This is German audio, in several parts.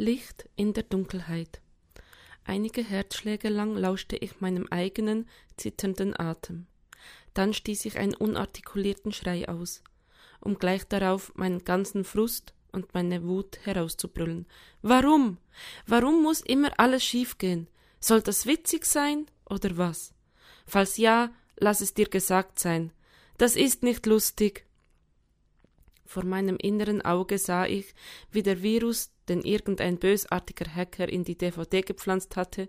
Licht in der Dunkelheit. Einige Herzschläge lang lauschte ich meinem eigenen, zitternden Atem. Dann stieß ich einen unartikulierten Schrei aus, um gleich darauf meinen ganzen Frust und meine Wut herauszubrüllen. Warum? Warum muss immer alles schiefgehen? Soll das witzig sein oder was? Falls ja, lass es dir gesagt sein. Das ist nicht lustig. Vor meinem inneren Auge sah ich, wie der Virus, den irgendein bösartiger Hacker in die DVD gepflanzt hatte,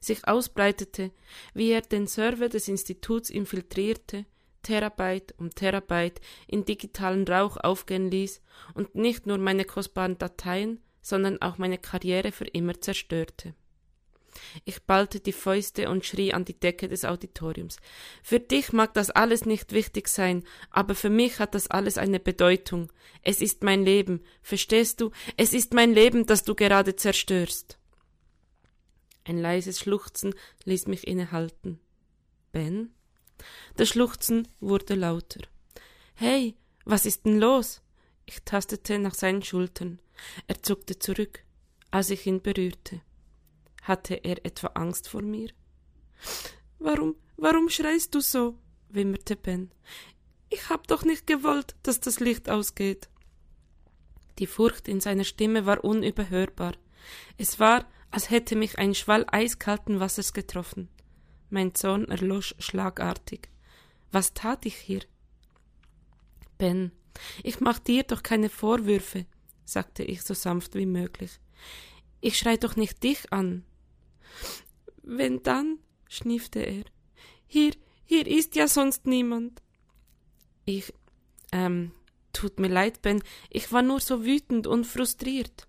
sich ausbreitete, wie er den Server des Instituts infiltrierte, Terabyte um Terabyte in digitalen Rauch aufgehen ließ und nicht nur meine kostbaren Dateien, sondern auch meine Karriere für immer zerstörte. Ich ballte die Fäuste und schrie an die Decke des Auditoriums. Für dich mag das alles nicht wichtig sein, aber für mich hat das alles eine Bedeutung. Es ist mein Leben. Verstehst du? Es ist mein Leben, das du gerade zerstörst. Ein leises Schluchzen ließ mich innehalten. Ben? Das Schluchzen wurde lauter. Hey, was ist denn los? Ich tastete nach seinen Schultern. Er zuckte zurück, als ich ihn berührte. Hatte er etwa Angst vor mir? Warum, warum schreist du so? wimmerte Ben. Ich hab doch nicht gewollt, dass das Licht ausgeht. Die Furcht in seiner Stimme war unüberhörbar. Es war, als hätte mich ein Schwall eiskalten Wassers getroffen. Mein Zorn erlosch schlagartig. Was tat ich hier? Ben, ich mach dir doch keine Vorwürfe, sagte ich so sanft wie möglich. Ich schrei doch nicht dich an. Wenn dann, schniefte er. Hier, hier ist ja sonst niemand. Ich, ähm, tut mir leid, Ben, ich war nur so wütend und frustriert.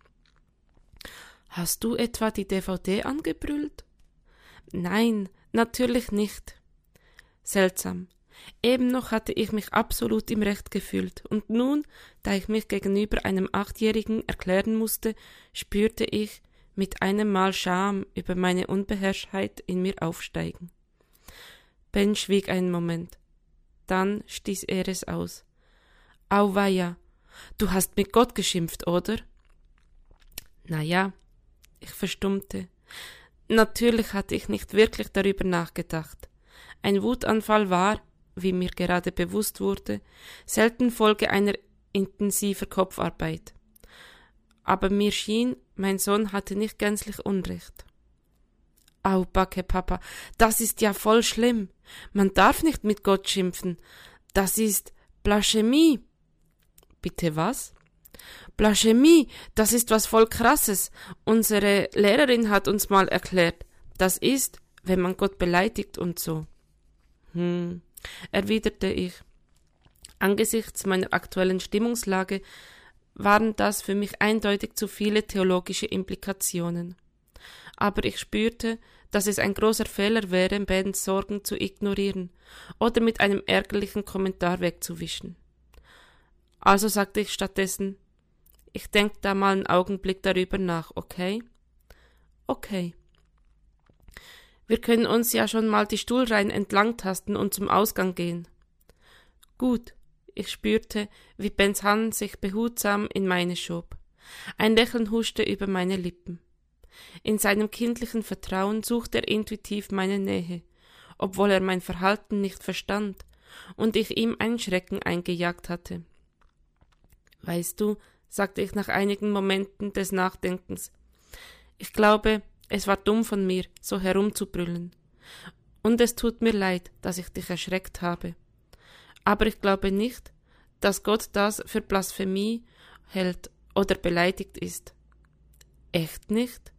Hast du etwa die DVD angebrüllt? Nein, natürlich nicht. Seltsam. Eben noch hatte ich mich absolut im Recht gefühlt, und nun, da ich mich gegenüber einem Achtjährigen erklären musste, spürte ich, mit einem Mal Scham über meine Unbeherrschtheit in mir aufsteigen. Ben schwieg einen Moment. Dann stieß er es aus. Auweia, du hast mit Gott geschimpft, oder? Na ja, ich verstummte. Natürlich hatte ich nicht wirklich darüber nachgedacht. Ein Wutanfall war, wie mir gerade bewusst wurde, selten Folge einer intensiver Kopfarbeit aber mir schien, mein Sohn hatte nicht gänzlich Unrecht. Au, Backe, Papa, das ist ja voll schlimm. Man darf nicht mit Gott schimpfen. Das ist Blasphemie. Bitte was? Blasphemie, das ist was voll krasses. Unsere Lehrerin hat uns mal erklärt. Das ist, wenn man Gott beleidigt und so. Hm, erwiderte ich. Angesichts meiner aktuellen Stimmungslage waren das für mich eindeutig zu viele theologische Implikationen. Aber ich spürte, dass es ein großer Fehler wäre, Bens Sorgen zu ignorieren oder mit einem ärgerlichen Kommentar wegzuwischen. Also sagte ich stattdessen, ich denk da mal einen Augenblick darüber nach, okay? Okay. Wir können uns ja schon mal die Stuhlreihen entlangtasten und zum Ausgang gehen. Gut, ich spürte, wie Bens Hand sich behutsam in meine schob. Ein Lächeln huschte über meine Lippen. In seinem kindlichen Vertrauen suchte er intuitiv meine Nähe, obwohl er mein Verhalten nicht verstand und ich ihm einen Schrecken eingejagt hatte. Weißt du, sagte ich nach einigen Momenten des Nachdenkens, ich glaube, es war dumm von mir, so herumzubrüllen. Und es tut mir leid, dass ich dich erschreckt habe. Aber ich glaube nicht, dass Gott das für Blasphemie hält oder beleidigt ist. Echt nicht?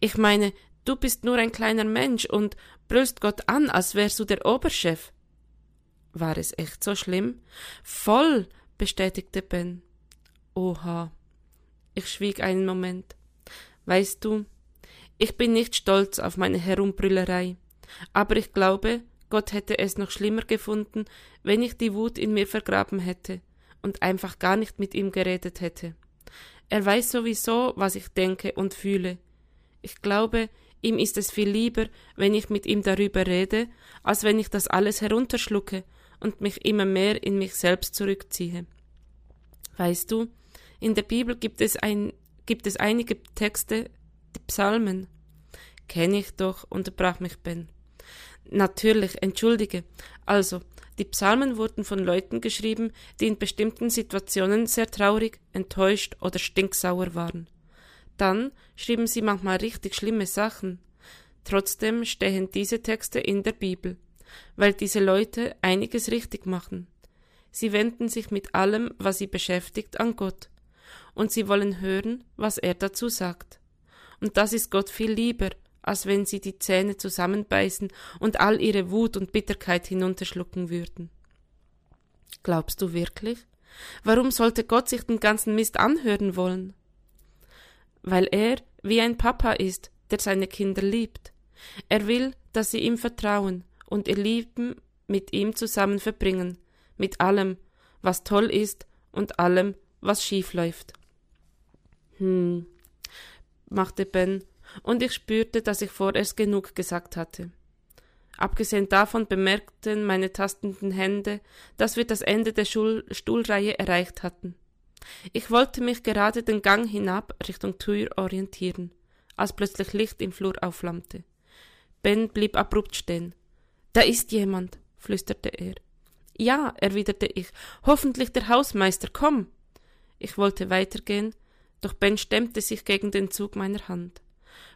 Ich meine, du bist nur ein kleiner Mensch und brüllst Gott an, als wärst du der Oberchef. War es echt so schlimm? Voll, bestätigte Ben. Oha. Ich schwieg einen Moment. Weißt du, ich bin nicht stolz auf meine Herumbrüllerei, aber ich glaube, Gott hätte es noch schlimmer gefunden, wenn ich die Wut in mir vergraben hätte und einfach gar nicht mit ihm geredet hätte. Er weiß sowieso, was ich denke und fühle. Ich glaube, ihm ist es viel lieber, wenn ich mit ihm darüber rede, als wenn ich das alles herunterschlucke und mich immer mehr in mich selbst zurückziehe. Weißt du, in der Bibel gibt es ein gibt es einige Texte, die Psalmen. Kenn ich doch, unterbrach mich Ben. Natürlich, entschuldige. Also, die Psalmen wurden von Leuten geschrieben, die in bestimmten Situationen sehr traurig, enttäuscht oder stinksauer waren. Dann schrieben sie manchmal richtig schlimme Sachen. Trotzdem stehen diese Texte in der Bibel, weil diese Leute einiges richtig machen. Sie wenden sich mit allem, was sie beschäftigt, an Gott, und sie wollen hören, was er dazu sagt. Und das ist Gott viel lieber, als wenn sie die Zähne zusammenbeißen und all ihre Wut und Bitterkeit hinunterschlucken würden. Glaubst du wirklich? Warum sollte Gott sich den ganzen Mist anhören wollen? Weil er wie ein Papa ist, der seine Kinder liebt. Er will, dass sie ihm vertrauen und ihr Leben mit ihm zusammen verbringen, mit allem, was toll ist und allem, was schief läuft. Hm, machte Ben, und ich spürte, dass ich vorerst genug gesagt hatte. Abgesehen davon bemerkten meine tastenden Hände, dass wir das Ende der Schul Stuhlreihe erreicht hatten. Ich wollte mich gerade den Gang hinab Richtung Tür orientieren, als plötzlich Licht im Flur aufflammte. Ben blieb abrupt stehen. Da ist jemand, flüsterte er. Ja, erwiderte ich, hoffentlich der Hausmeister, komm. Ich wollte weitergehen, doch Ben stemmte sich gegen den Zug meiner Hand.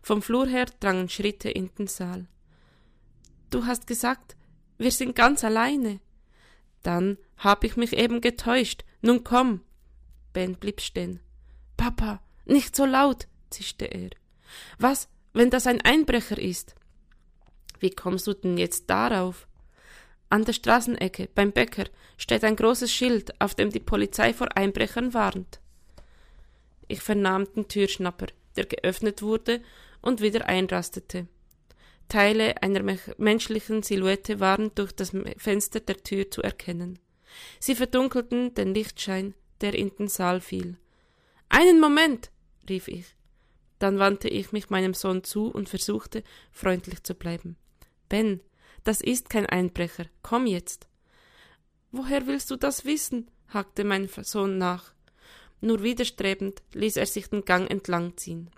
Vom Flur her drangen Schritte in den Saal. Du hast gesagt, wir sind ganz alleine. Dann hab ich mich eben getäuscht. Nun komm. Ben blieb stehen. Papa, nicht so laut, zischte er. Was, wenn das ein Einbrecher ist? Wie kommst du denn jetzt darauf? An der Straßenecke, beim Bäcker, steht ein großes Schild, auf dem die Polizei vor Einbrechern warnt. Ich vernahm den Türschnapper, der geöffnet wurde und wieder einrastete. Teile einer menschlichen Silhouette waren durch das Fenster der Tür zu erkennen. Sie verdunkelten den Lichtschein, der in den Saal fiel. Einen Moment, rief ich. Dann wandte ich mich meinem Sohn zu und versuchte, freundlich zu bleiben. Ben, das ist kein Einbrecher. Komm jetzt. Woher willst du das wissen? hakte mein Sohn nach. Nur widerstrebend ließ er sich den Gang entlang ziehen.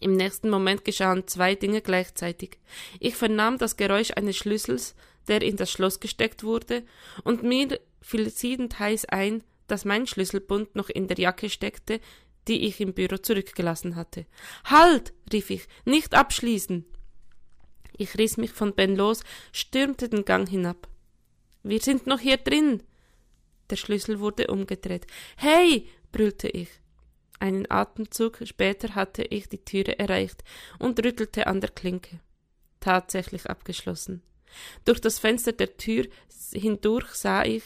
Im nächsten Moment geschahen zwei Dinge gleichzeitig. Ich vernahm das Geräusch eines Schlüssels, der in das Schloss gesteckt wurde, und mir fiel siedend heiß ein, dass mein Schlüsselbund noch in der Jacke steckte, die ich im Büro zurückgelassen hatte. Halt! rief ich, nicht abschließen! Ich riss mich von Ben los, stürmte den Gang hinab. Wir sind noch hier drin! Der Schlüssel wurde umgedreht. Hey! brüllte ich. Einen Atemzug später hatte ich die Türe erreicht und rüttelte an der Klinke. Tatsächlich abgeschlossen. Durch das Fenster der Tür hindurch sah ich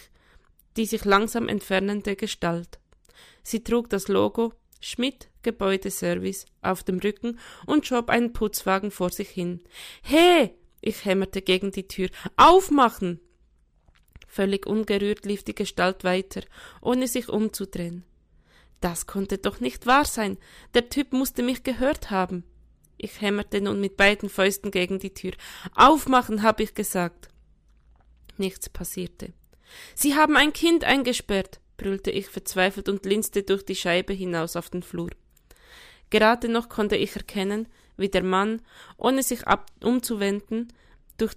die sich langsam entfernende Gestalt. Sie trug das Logo Schmidt Gebäudeservice auf dem Rücken und schob einen Putzwagen vor sich hin. He! Ich hämmerte gegen die Tür. Aufmachen! Völlig ungerührt lief die Gestalt weiter, ohne sich umzudrehen. Das konnte doch nicht wahr sein. Der Typ musste mich gehört haben. Ich hämmerte nun mit beiden Fäusten gegen die Tür. Aufmachen, hab ich gesagt. Nichts passierte. Sie haben ein Kind eingesperrt, brüllte ich verzweifelt und linste durch die Scheibe hinaus auf den Flur. Gerade noch konnte ich erkennen, wie der Mann, ohne sich umzuwenden, durch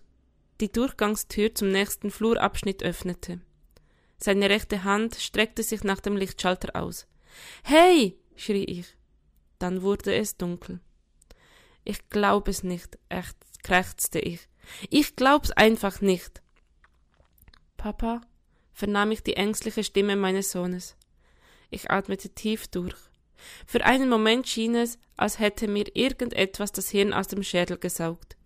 die Durchgangstür zum nächsten Flurabschnitt öffnete. Seine rechte Hand streckte sich nach dem Lichtschalter aus. Hey! schrie ich. Dann wurde es dunkel. Ich glaub es nicht, krächzte ich. Ich glaub's einfach nicht. Papa, vernahm ich die ängstliche Stimme meines Sohnes. Ich atmete tief durch. Für einen Moment schien es, als hätte mir irgendetwas das Hirn aus dem Schädel gesaugt.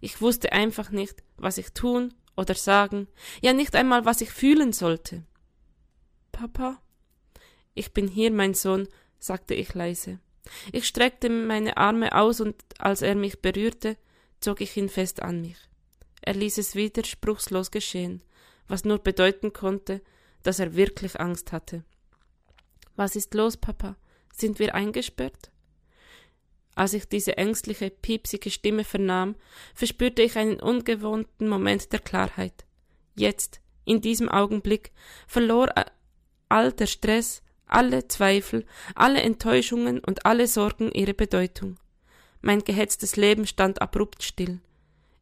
Ich wusste einfach nicht, was ich tun oder sagen, ja nicht einmal, was ich fühlen sollte. Papa? Ich bin hier, mein Sohn, sagte ich leise. Ich streckte meine Arme aus und als er mich berührte, zog ich ihn fest an mich. Er ließ es widerspruchslos geschehen, was nur bedeuten konnte, dass er wirklich Angst hatte. Was ist los, Papa? Sind wir eingesperrt? Als ich diese ängstliche, piepsige Stimme vernahm, verspürte ich einen ungewohnten Moment der Klarheit. Jetzt, in diesem Augenblick, verlor all der Stress, alle Zweifel, alle Enttäuschungen und alle Sorgen ihre Bedeutung. Mein gehetztes Leben stand abrupt still.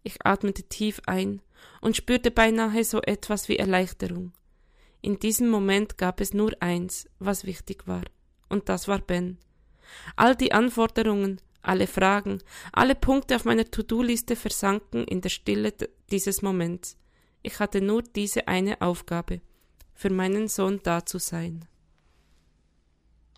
Ich atmete tief ein und spürte beinahe so etwas wie Erleichterung. In diesem Moment gab es nur eins, was wichtig war, und das war Ben. All die Anforderungen, alle Fragen, alle Punkte auf meiner To-Do-Liste versanken in der Stille dieses Moments. Ich hatte nur diese eine Aufgabe, für meinen Sohn da zu sein.